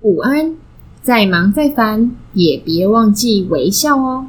午安再忙再烦也别忘记微笑哦。